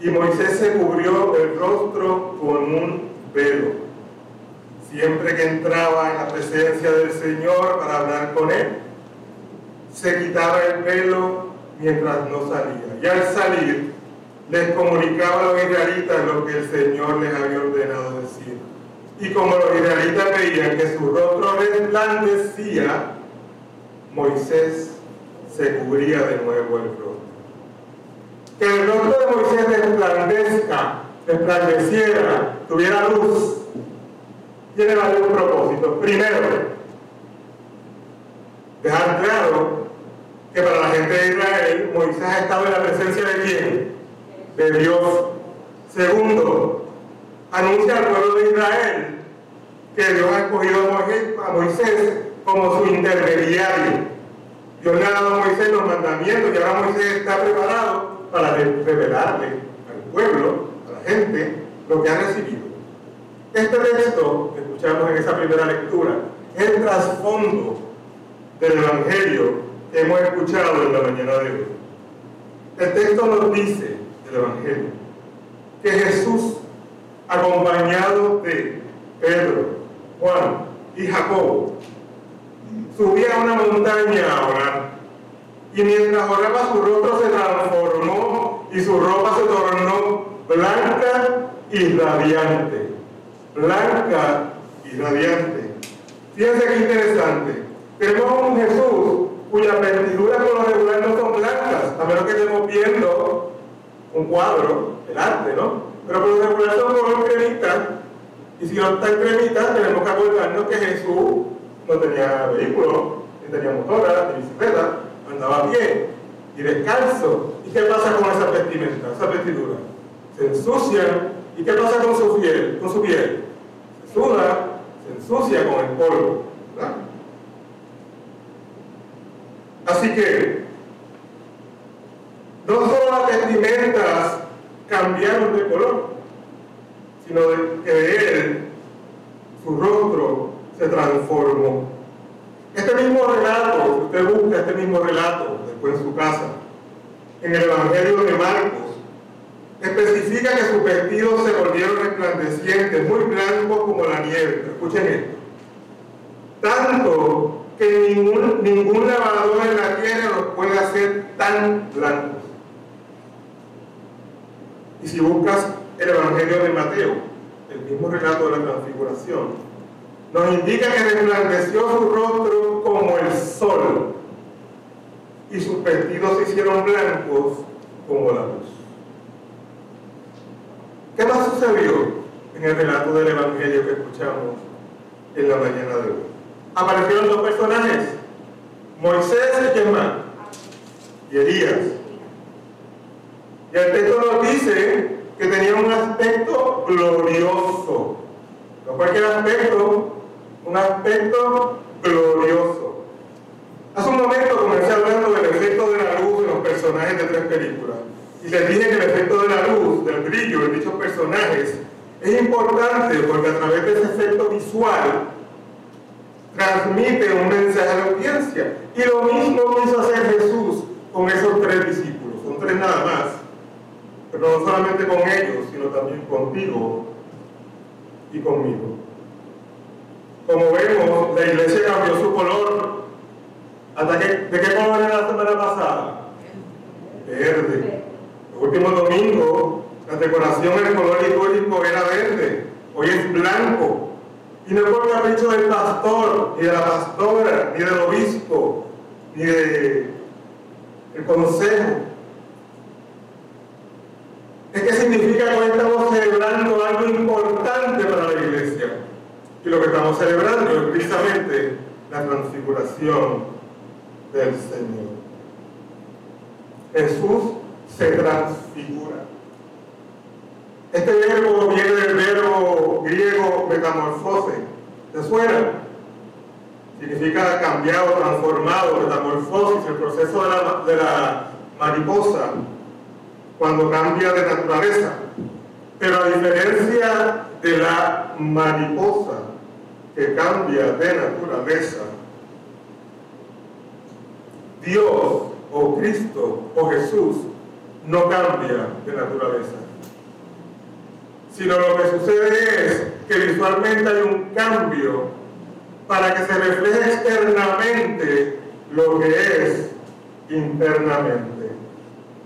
y Moisés se cubrió el rostro con un velo siempre que entraba en la presencia del Señor para hablar con Él, se quitaba el velo mientras no salía. Y al salir, les comunicaba a los israelitas lo que el Señor les había ordenado decir. Y como los israelitas veían que su rostro resplandecía, Moisés se cubría de nuevo el rostro. Que el rostro de Moisés resplandezca, resplandeciera, tuviera luz, tiene varios propósitos. Primero, dejar claro que para la gente de Israel, Moisés ha estado en la presencia de quién? De Dios. Segundo, anuncia al pueblo de Israel que Dios ha escogido a Moisés como su intermediario. Dios le ha dado a Moisés los mandamientos y ahora Moisés está preparado para revelarle al pueblo, a la gente, lo que ha recibido. Este texto que escuchamos en esa primera lectura es el trasfondo del Evangelio que hemos escuchado en la mañana de hoy. El texto nos dice, el Evangelio, que Jesús, acompañado de Pedro, Juan y Jacobo, subía a una montaña a orar. Y mientras oraba su rostro se transformó y su ropa se tornó blanca y radiante blanca y radiante. Fíjense qué interesante. Tenemos un Jesús cuyas vestiduras por lo regular no son blancas, a menos que estemos viendo un cuadro, el arte, ¿no? Pero por lo regular son color cremita, y si no está en cremita, tenemos que acordarnos que Jesús no tenía vehículo, ni tenía motora, ni bicicleta, andaba a pie y descalzo. ¿Y qué pasa con esas vestimentas, esas vestiduras? Se ensucian. ¿Y qué pasa con su piel? Con su piel? suda, se ensucia con el polvo. Así que, no solo las vestimentas cambiaron de color, sino que de él su rostro se transformó. Este mismo relato, si usted busca este mismo relato después en su casa, en el Evangelio de Marcos, especifica que sus vestidos se volvieron resplandecientes, muy blancos como la nieve. Escuchen esto. Tanto que ningún, ningún lavador en la tierra los puede hacer tan blancos. Y si buscas el Evangelio de Mateo, el mismo relato de la transfiguración, nos indica que resplandeció su rostro como el sol y sus vestidos se hicieron blancos como la luz. ¿Qué más sucedió en el relato del Evangelio que escuchamos en la mañana de hoy? Aparecieron dos personajes, Moisés y más? Y Elías. Y el texto nos dice que tenían un aspecto glorioso. No cualquier aspecto, un aspecto glorioso. Hace un momento comencé hablando del efecto de la luz en los personajes de tres películas. Y les dije que el efecto de la luz, del brillo en dichos personajes, es importante porque a través de ese efecto visual transmite un mensaje a la audiencia. Y lo mismo quiso hacer Jesús con esos tres discípulos, son tres nada más. Pero no solamente con ellos, sino también contigo y conmigo. Como vemos, la iglesia cambió su color. ¿Hasta qué, ¿De qué color era la semana pasada? Verde. El último domingo, la decoración en el color litúrgico era verde, hoy es blanco. Y no es por capricho del pastor, ni de la pastora, ni del obispo, ni del consejo. Es que significa que hoy estamos celebrando algo importante para la iglesia. Y lo que estamos celebrando es precisamente la transfiguración del Señor. Jesús se transfigura. Este verbo viene del verbo griego metamorfose. ¿Te suena? Significa cambiado, transformado, metamorfosis, el proceso de la, de la mariposa cuando cambia de naturaleza. Pero a diferencia de la mariposa que cambia de naturaleza, Dios o Cristo o Jesús no cambia de naturaleza, sino lo que sucede es que visualmente hay un cambio para que se refleje externamente lo que es internamente,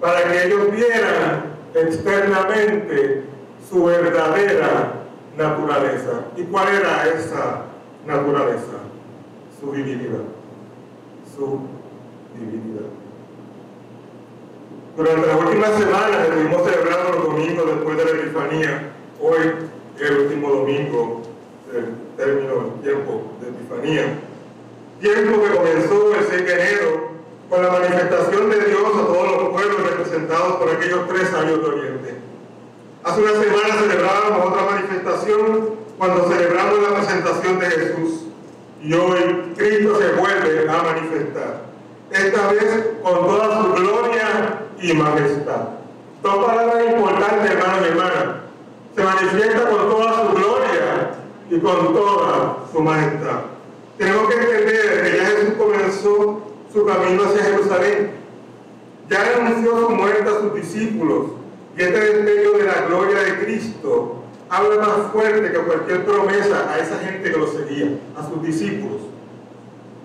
para que ellos vieran externamente su verdadera naturaleza. ¿Y cuál era esa naturaleza? Su divinidad. Su divinidad. Durante las últimas semanas estuvimos celebrando los domingos después de la Epifanía. Hoy, el último domingo del término del tiempo de Epifanía. Tiempo que comenzó el 6 de enero con la manifestación de Dios a todos los pueblos representados por aquellos tres años de Oriente. Hace una semana celebrábamos otra manifestación cuando celebramos la presentación de Jesús. Y hoy Cristo se vuelve a manifestar. Esta vez con toda su gloria y majestad. Dos palabras importantes, hermanos y hermanas. Se manifiesta con toda su gloria y con toda su majestad. Tenemos que entender que ya Jesús comenzó su camino hacia Jerusalén. Ya anunció su muerte a sus discípulos y este destello de la gloria de Cristo habla más fuerte que cualquier promesa a esa gente que lo seguía, a sus discípulos.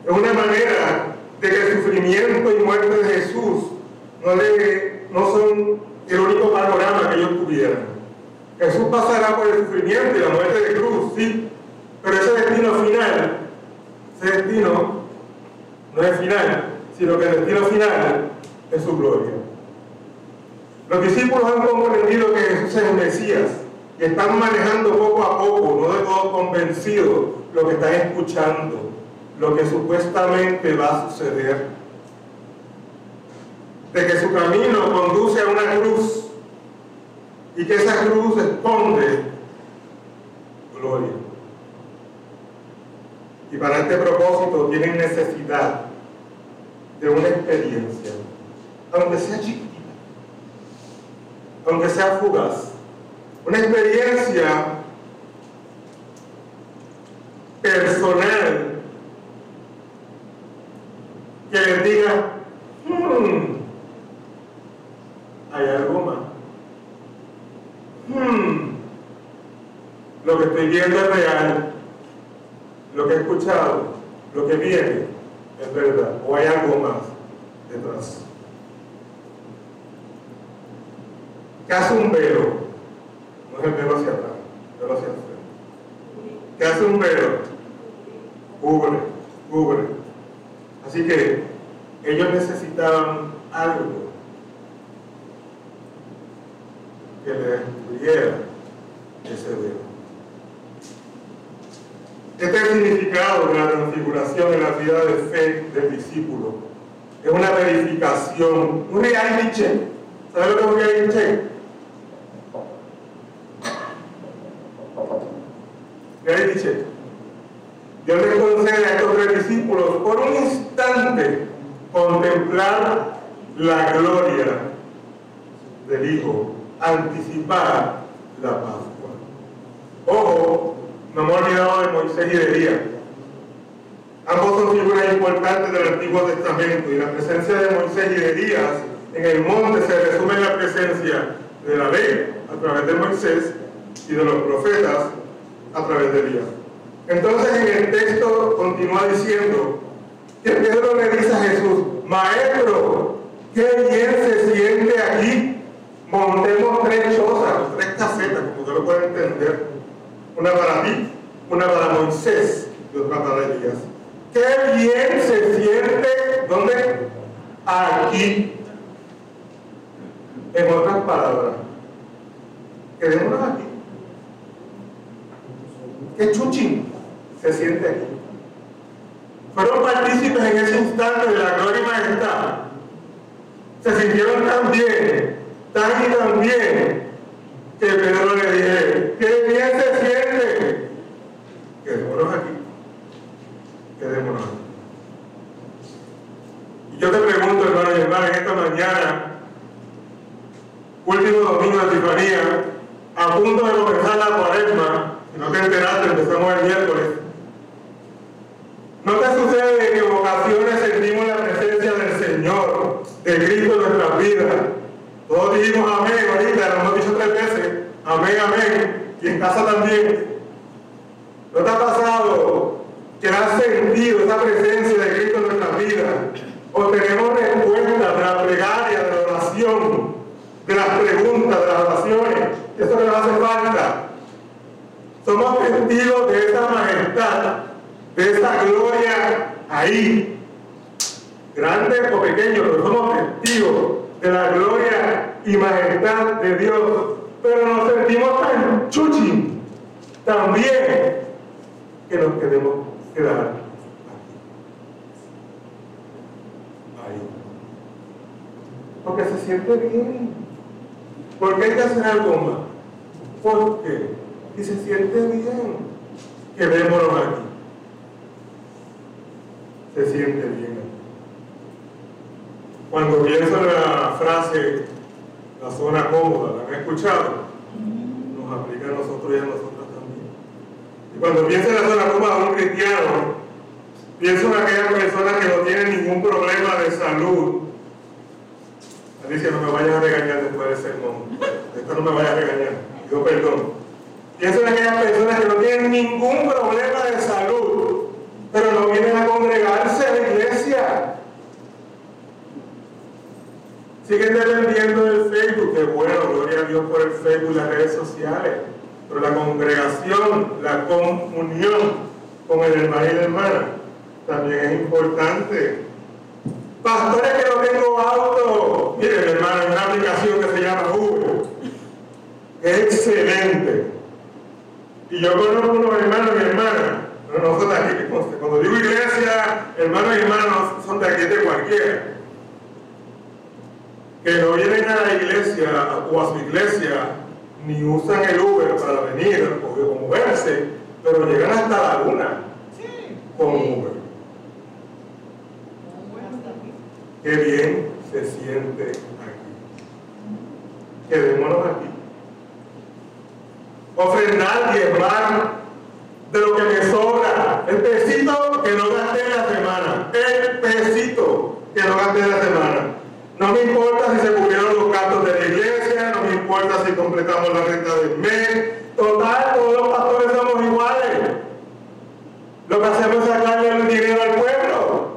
Es una manera de sufrimiento y muerte de Jesús no, no son el único panorama que ellos tuvieran. Jesús pasará por el sufrimiento y la muerte de cruz, sí, pero ese destino final, ese destino no es final, sino que el destino final es su gloria. Los discípulos han comprendido que Jesús es el Mesías y están manejando poco a poco, no de todo convencidos, lo que están escuchando, lo que supuestamente va a suceder. De que su camino conduce a una cruz y que esa cruz esconde gloria. Y para este propósito tienen necesidad de una experiencia, aunque sea chiquitita, aunque sea fugaz, una experiencia personal que les diga, hmm, hay algo más. Hmm, es real, lo que he escuchado, lo que viene es verdad, o hay algo más detrás. ¿Qué hace un velo? No es el velo hacia atrás, el velo hacia frente. ¿Qué hace un velo? Cubre, cubre. Así que ellos necesitaban algo que les diera ese velo. Este es el significado de la transfiguración en la vida de fe del discípulo. Es una verificación, un reality. ¿Sabes lo que es un reality check? Reality le concede a estos tres discípulos por un instante contemplar la gloria del Hijo, anticipar la Pascua. Ojo, no me he olvidado de Moisés y de Elías. Ambos son figuras importantes del Antiguo Testamento y la presencia de Moisés y de Elías en el monte se resume en la presencia de la ley a través de Moisés y de los profetas a través de Elías. Entonces en el texto continúa diciendo que Pedro le dice a Jesús, Maestro, qué bien se siente aquí, montemos tres chozas, tres casetas, como usted lo puede entender, una para ti, una para Moisés y otra para Elías. Qué bien se siente, ¿dónde? Aquí. En otras palabras, quedémonos aquí. Qué chuchín se siente aquí. Fueron partícipes en ese instante de la gloria y majestad. Se sintieron tan bien, tan y tan bien, que Pedro le dije, qué bien se siente. Quedémonos aquí. Quedémonos aquí. Y yo te pregunto, hermano y hermana, en esta mañana, último domingo de Tifanía, a punto de comenzar la cuaresma, si no te enteraste, empezamos el miércoles. ¿No te sucede que en ocasiones sentimos la presencia del Señor, de Cristo en nuestras vidas? Todos dijimos amén ahorita, lo hemos dicho tres veces. Amén, amén. Y en casa también. ¿No te ha pasado que has sentido esa presencia de Cristo en nuestra vida? O tenemos respuestas de la plegaria, de la oración, de las preguntas, de las oraciones. Eso que nos hace falta. Somos testigos de esa majestad, de esa gloria ahí. Grande o pequeño, pero somos testigos de la gloria y majestad de Dios. Pero nos sentimos tan chuchi también que nos queremos quedar aquí. Ahí. Porque se siente bien. Porque hay que hacer algo más. ¿Por qué? Y se siente bien. Quedémonos aquí. Se siente bien. Cuando en la frase, la zona cómoda, ¿la han escuchado? Nos aplica a nosotros y a nosotras también. Y cuando pienso en la zona cómoda un cristiano, pienso en aquellas personas que no tienen ningún problema de salud. Alicia, no me vayas a regañar después del sermón. Esto no me vayas a regañar. Yo perdón. Pienso en aquellas personas que no tienen ningún problema de salud, pero no vienen a congregarse a la iglesia. Siguen dependiendo del Facebook, que bueno, gloria a Dios por el Facebook y las redes sociales. Pero la congregación, la comunión con el hermano y la hermana, también es importante. Pastores que no tengo auto, miren hermano, hay una aplicación que se llama Uber. Excelente. Y yo conozco unos hermanos y hermanas, no, no son de aquí. Cuando digo iglesia, hermanos y hermanos son de aquí de cualquiera que no vienen a la iglesia o a su iglesia ni usan el Uber para venir o moverse, pero llegan hasta la luna con Uber. Qué bien se siente aquí. Quedémonos aquí. Ofrendar, diezmar de lo que me sobra. El pesito que no gasté en la semana. El pesito que no gasté en la semana. No me importa si se cubrieron los gastos de la iglesia, no me importa si completamos la renta del mes. Total, todos los pastores somos iguales. Lo que hacemos es sacarle el dinero al pueblo.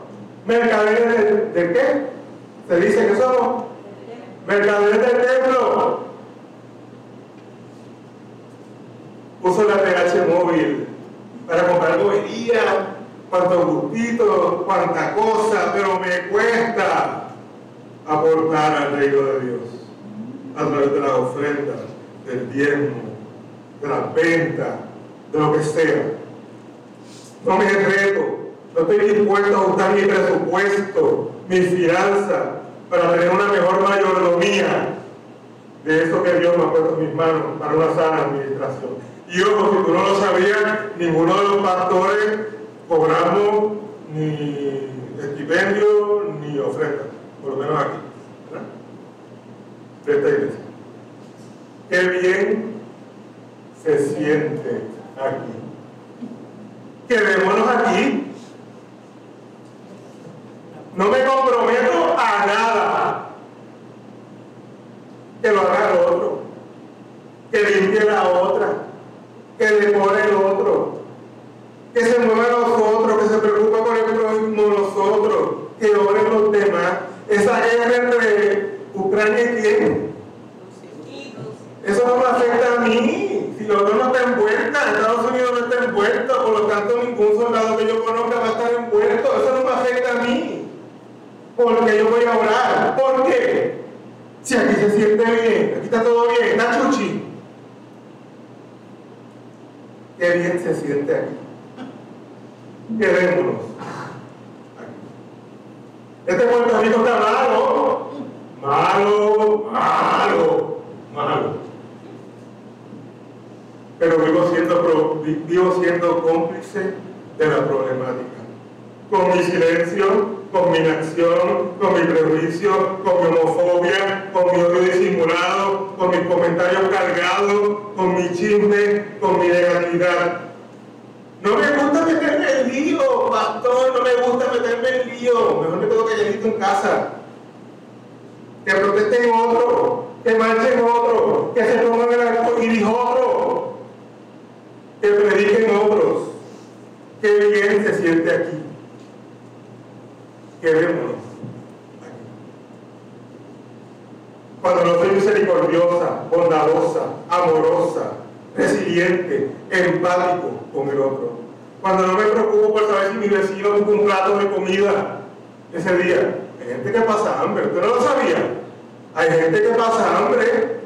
Mercaderes de, de qué? Se dice que somos mercaderes del cuántos gustitos, cuánta cosa, pero me cuesta aportar al reino de Dios a través de las ofrendas, del diezmo, de las ventas, de lo que sea. No me reto, no estoy dispuesto a ajustar mi presupuesto, mi finanzas, para tener una mejor mayordomía de eso que Dios me ha puesto en mis manos para una sana administración. Y ojo, si tú no lo sabías, ninguno de los pastores cobramos ni estipendio ni ofrenda, por lo menos aquí, ¿verdad? De esta iglesia. Qué bien se siente aquí. No me comprometo a nada. Que lo haga el otro. Que limpie la otra. Que decore el otro. Que se mueva los otros. Que se preocupe por el prójimo los otros. Que oren los demás. Esa guerra entre Ucrania y quién. Eso no me afecta a mí. Si los dos no están envueltos, Estados Unidos no está envuelto, por lo tanto ningún soldado que yo conozca va a estar envuelto. Eso no me afecta a mí. Porque yo voy a orar. ¿Por qué? Si aquí se siente bien, aquí está todo bien, está chuchi. Qué bien se siente aquí. Quedémonos. Este Puerto Rico está malo. Malo, malo, malo pero vivo siendo, vivo siendo cómplice de la problemática. Con mi silencio, con mi inacción, con mi prejuicio, con mi homofobia, con mi odio disimulado, con mis comentarios cargados, con mi chisme, con mi negatividad. No me gusta meterme en lío, pastor, no me gusta meterme en lío. Mejor me quedo calladito en casa. que protesten otro, que marchen otro, que se pongan el arco iris otro, que prediquen otros. Qué bien se siente aquí. Quedémonos aquí. Cuando no soy misericordiosa, bondadosa, amorosa, resiliente, empático con el otro. Cuando no me preocupo por saber si mi vecino tuvo un plato de comida ese día. Hay gente que pasa hambre, ¿usted no lo sabía? Hay gente que pasa hambre.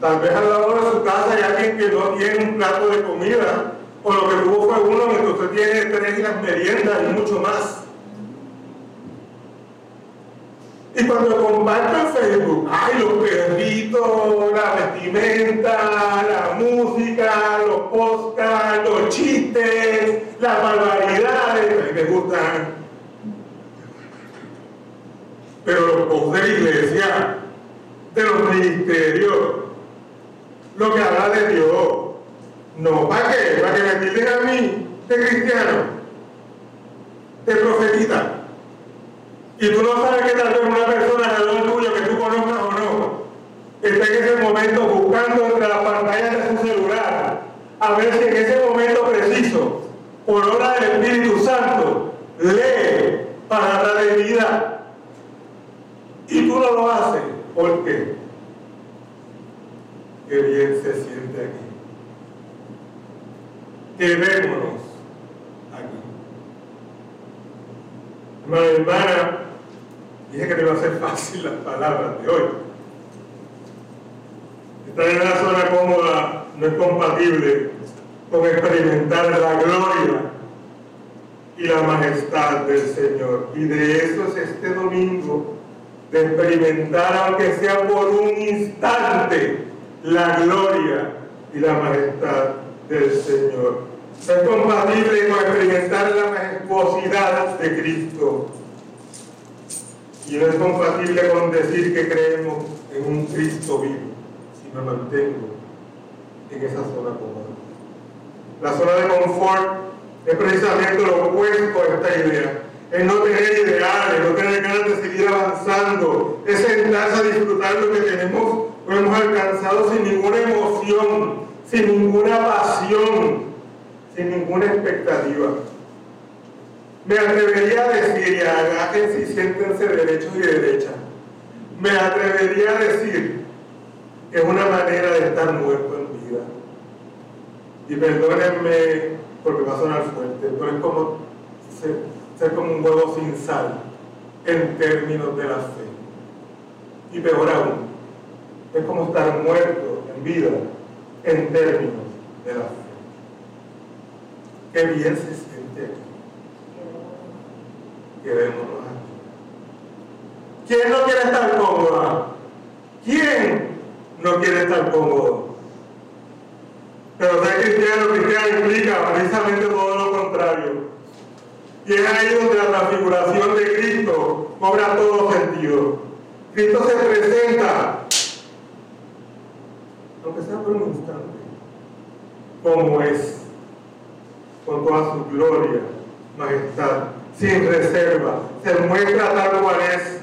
Tal vez al lado de su casa hay alguien que no tiene un plato de comida, o lo que tuvo fue uno usted tiene tres las meriendas y mucho más. Y cuando comparto en Facebook, ay, los perritos, la vestimenta, la música, los podcasts, los chistes, las barbaridades, a mí me gustan. Pero los posts de la iglesia, de los ministerios, lo que habla de Dios, no, ¿para qué? ¿Para que me tilden a mí de cristiano? De profetita. Y tú no sabes que tal vez una persona alrededor tuyo que tú conozcas o no, está en ese momento buscando entre las pantallas de su celular, a ver si en ese momento preciso, por obra del Espíritu Santo, lee para de vida. Y tú no lo haces. ¿Por qué? Qué bien se siente aquí. Quedémonos aquí. Hermano hermana, Dije que no iba a ser fácil las palabras de hoy. Estar en una zona cómoda no es compatible con experimentar la gloria y la majestad del Señor. Y de eso es este domingo, de experimentar, aunque sea por un instante, la gloria y la majestad del Señor. No es compatible con experimentar la majestuosidad de Cristo y no es compatible con decir que creemos en un Cristo vivo si me mantengo en esa zona cómoda. La zona de confort es precisamente lo opuesto a esta idea. Es no tener ideales, no tener ganas de seguir avanzando, es sentarse a disfrutar lo que tenemos o hemos alcanzado sin ninguna emoción, sin ninguna pasión, sin ninguna expectativa. Me atrevería a decir, y agajen y siéntense derechos y derechas, me atrevería a decir que es una manera de estar muerto en vida. Y perdónenme porque va a sonar fuerte, pero es como ser, ser como un huevo sin sal en términos de la fe. Y peor aún, es como estar muerto en vida en términos de la fe. Qué bien se siente aquí ¿Quién no quiere estar cómoda? ¿Quién no quiere estar cómodo? Pero ser cristiano, cristiano implica precisamente todo lo contrario. Y es ahí donde la transfiguración de Cristo cobra todo sentido. Cristo se presenta, aunque sea por un instante, como es, con toda su gloria, majestad sin reserva. Se muestra tal cual es.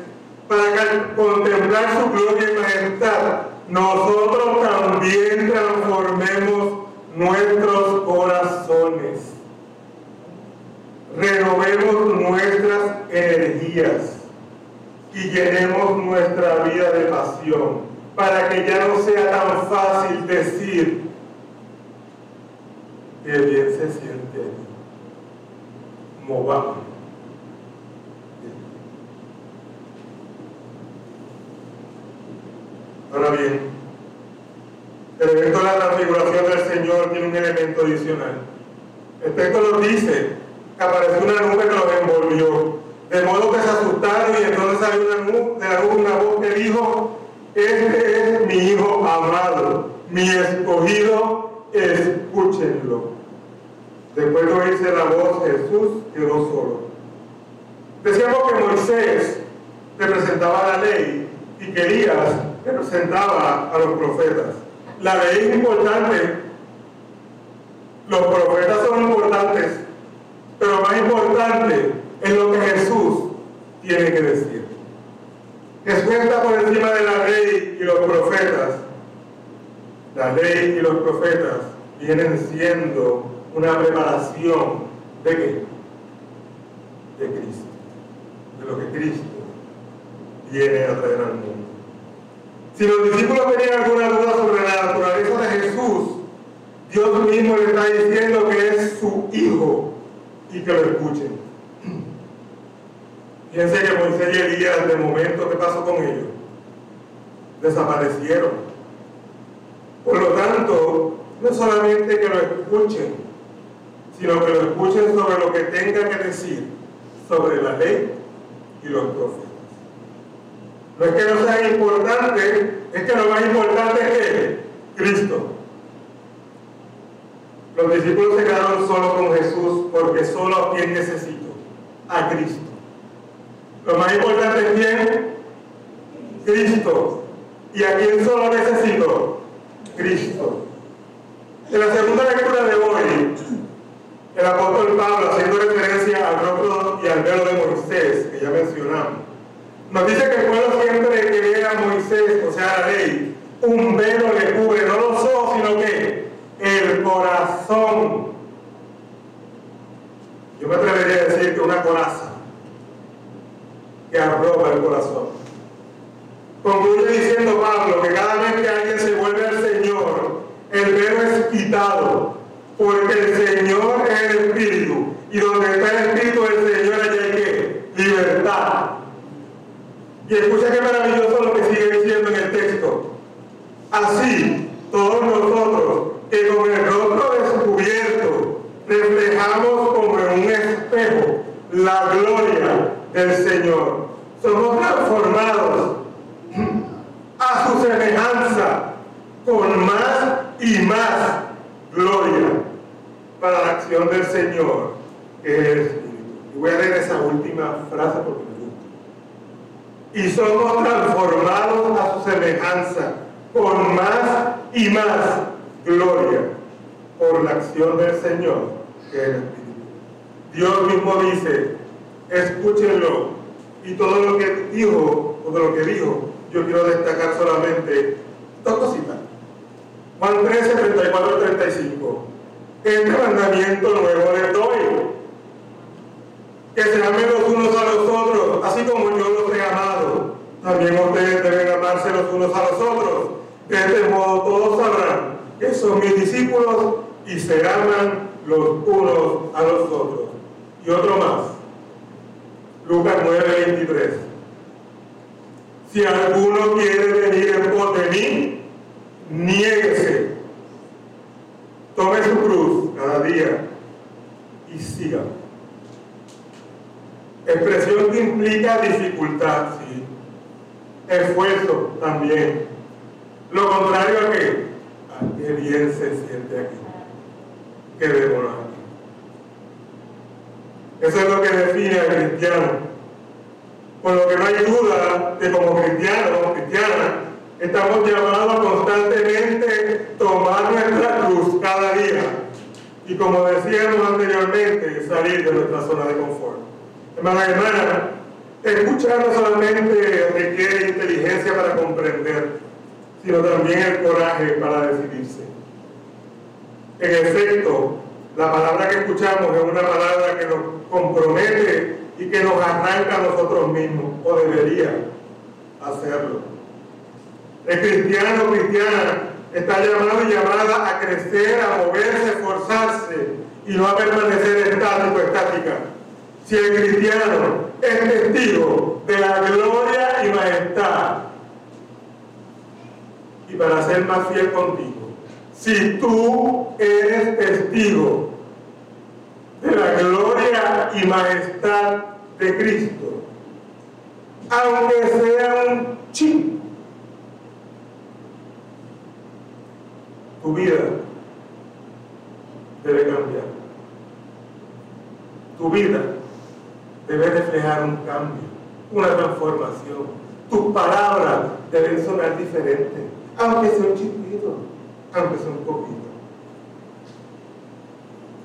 Para contemplar su gloria y majestad, nosotros también transformemos nuestros corazones. Renovemos nuestras energías y llenemos nuestra vida de pasión para que ya no sea tan fácil decir que bien se siente movamos Ahora bien, el de la transfiguración del Señor tiene un elemento adicional. El texto nos dice que apareció una nube que los envolvió, de modo que se asustaron y entonces salió una de la nube una voz que dijo, este es mi Hijo amado, mi escogido, escúchenlo. Después de oírse la voz, Jesús quedó solo. Decíamos que Moisés representaba la ley y que Elías representaba a los profetas. La ley es importante, los profetas son importantes, pero más importante es lo que Jesús tiene que decir. Jesús está por encima de la ley y los profetas. La ley y los profetas vienen siendo una preparación de qué? De Cristo. De lo que Cristo viene a traer al mundo. Si los discípulos tenían alguna duda sobre la naturaleza de Jesús, Dios mismo le está diciendo que es su hijo y que lo escuchen. Fíjense que Moisés y Elías, de momento, ¿qué pasó con ellos? Desaparecieron. Por lo tanto, no solamente que lo escuchen, sino que lo escuchen sobre lo que tenga que decir sobre la ley y los profetas. No es que no sea importante, es que lo más importante es Cristo. Los discípulos se quedaron solo con Jesús porque solo a quien necesito, a Cristo. Lo más importante es quién? Cristo. ¿Y a quién solo necesito? Cristo. En la segunda lectura de hoy, el apóstol Pablo, haciendo referencia al rostro y al velo de Moisés, que ya mencionamos, nos dice que el pueblo siempre que ve a Moisés, o sea, la ley, un velo le cubre no los ojos, sino que el corazón. Yo me atrevería a decir que una coraza que arroba el corazón. Concluye diciendo Pablo que cada vez que alguien se vuelve al Señor, el velo es quitado, porque el Señor es el Espíritu, y donde está el Espíritu del Señor allá hay que libertad. Y escucha qué maravilloso lo que sigue diciendo en el texto. Así, todos nosotros que con el rostro descubierto reflejamos como en un espejo la gloria del Señor. Somos transformados a su semejanza con más y más gloria para la acción del Señor, que es el Espíritu. Y voy a leer esa última frase porque me gusta. Y somos transformados a su con más y más gloria por la acción del Señor, que el Espíritu. Dios mismo dice, escúchenlo. Y todo lo que dijo, o de lo que dijo, yo quiero destacar solamente dos cositas. Juan 13, 34 35. Este mandamiento nuevo les doy. Que se amen los unos a los otros, así como yo los he amado. También ustedes deben amarse los unos a los otros. De este modo todos sabrán que son mis discípulos y se aman los unos a los otros. Y otro más. Lucas 9, 23. Si alguno quiere venir en pos de mí, niéguese. Tome su cruz cada día y siga. Expresión que implica dificultad, sí. Esfuerzo también. Lo contrario a qué? A qué bien se siente aquí. Quedémonos aquí. Eso es lo que define al cristiano. Por lo que no hay duda de como cristianos, cristianas, estamos llamados a constantemente tomar nuestra cruz cada día. Y como decíamos anteriormente, salir de nuestra zona de confort. Hermana, hermana, escuchar no solamente requiere inteligencia para comprender, sino también el coraje para decidirse. En efecto, la palabra que escuchamos es una palabra que nos compromete y que nos arranca a nosotros mismos, o debería hacerlo. El cristiano o cristiana está llamado y llamada a crecer, a moverse, a esforzarse y no a permanecer estático, estática. Si el cristiano es de la gloria y majestad, y para ser más fiel contigo, si tú eres testigo de la gloria y majestad de Cristo, aunque sea un ching, tu vida debe cambiar. Tu vida debe reflejar un cambio, una transformación. Tus palabras deben sonar diferentes, aunque sea un chiquito, aunque sea un poquito.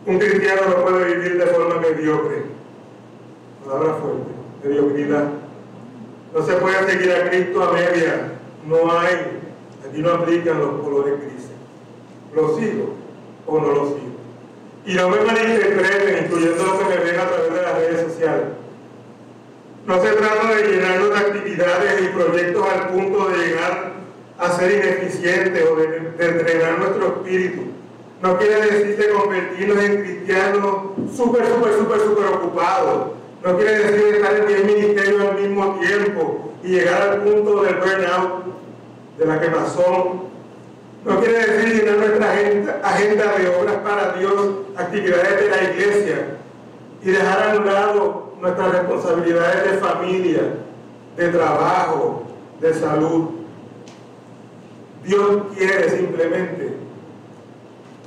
Un cristiano no puede vivir de forma mediocre. Palabra fuerte, mediocridad. No se puede seguir a Cristo a media. No hay. Aquí no aplican los colores grises. ¿Lo sigo o no lo sigo? Y no me malinterpreten, incluyendo los que me ven a través de las redes sociales. No se trata de llenarnos de actividades y proyectos al punto de llegar a ser ineficientes o de, de drenar nuestro espíritu. No quiere decir de convertirnos en cristianos súper, súper, súper, súper ocupados. No quiere decir estar en 10 ministerios al mismo tiempo y llegar al punto del burnout, de la quemazón. No quiere decir llenar nuestra agenda, agenda de obras para Dios, actividades de la iglesia y dejar a un lado nuestras responsabilidades de familia, de trabajo, de salud. Dios quiere simplemente,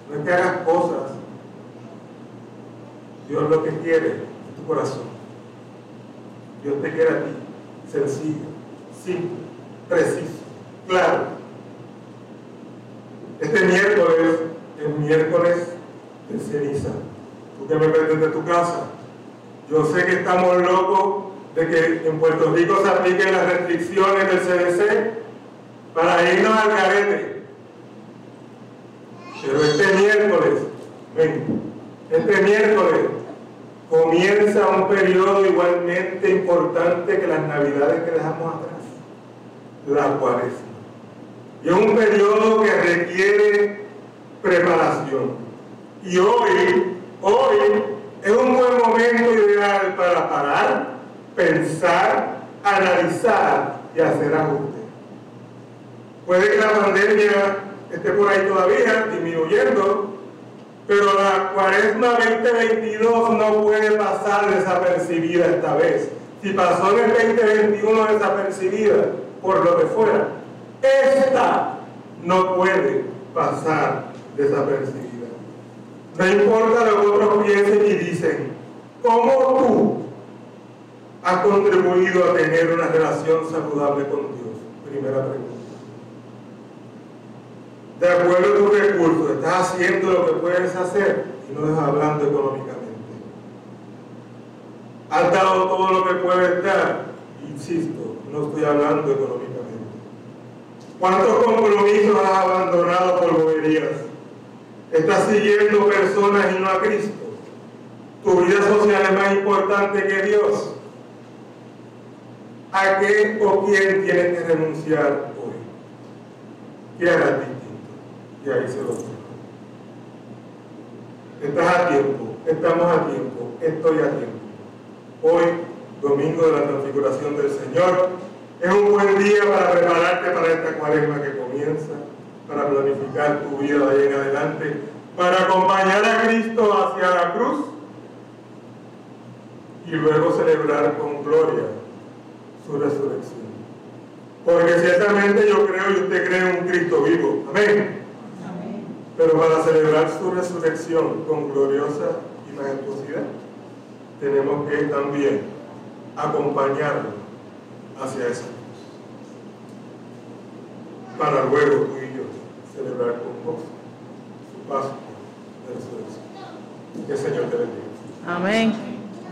no es que hagas cosas, Dios lo que quiere es tu corazón. Dios te quiere a ti, sencillo, simple, preciso, claro. Este miércoles, el miércoles de ceniza, tú que me vendes de tu casa, yo sé que estamos locos de que en Puerto Rico se apliquen las restricciones del CDC para irnos al garete. Pero este miércoles, ven, este miércoles comienza un periodo igualmente importante que las navidades que dejamos atrás, la cuaresma. Y es un periodo que requiere preparación. Y hoy, hoy es un buen momento ideal para parar, pensar, analizar y hacer ajustes. Puede que la pandemia esté por ahí todavía, disminuyendo, pero la cuaresma 2022 no puede pasar desapercibida esta vez. Si pasó en el 2021 desapercibida, por lo que fuera, esta no puede pasar desapercibida. No importa lo que otros piensen y dicen, ¿cómo tú has contribuido a tener una relación saludable con Dios? Primera pregunta. De acuerdo a tus recursos, estás haciendo lo que puedes hacer y no estás hablando económicamente. Has dado todo lo que puedes dar, insisto, no estoy hablando económicamente. ¿Cuántos compromisos has abandonado por boberías? Estás siguiendo personas y no a Cristo. Tu vida social es más importante que Dios. ¿A qué o quién tienes que renunciar hoy? ¿Qué harás distinto? Y ahí se lo digo. Estás a tiempo, estamos a tiempo, estoy a tiempo. Hoy, domingo de la transfiguración del Señor, es un buen día para prepararte para esta cuaresma que comienza, para planificar tu vida de ahí en adelante, para acompañar a Cristo hacia la cruz y luego celebrar con gloria su resurrección. Porque ciertamente yo creo y usted cree en un Cristo vivo. Amén. Pero para celebrar su resurrección con gloriosa y majestuosidad, tenemos que también acompañarlo hacia esa cruz. Para luego celebrar con gozo su paso de resurrección. Que el Señor te bendiga. Amén.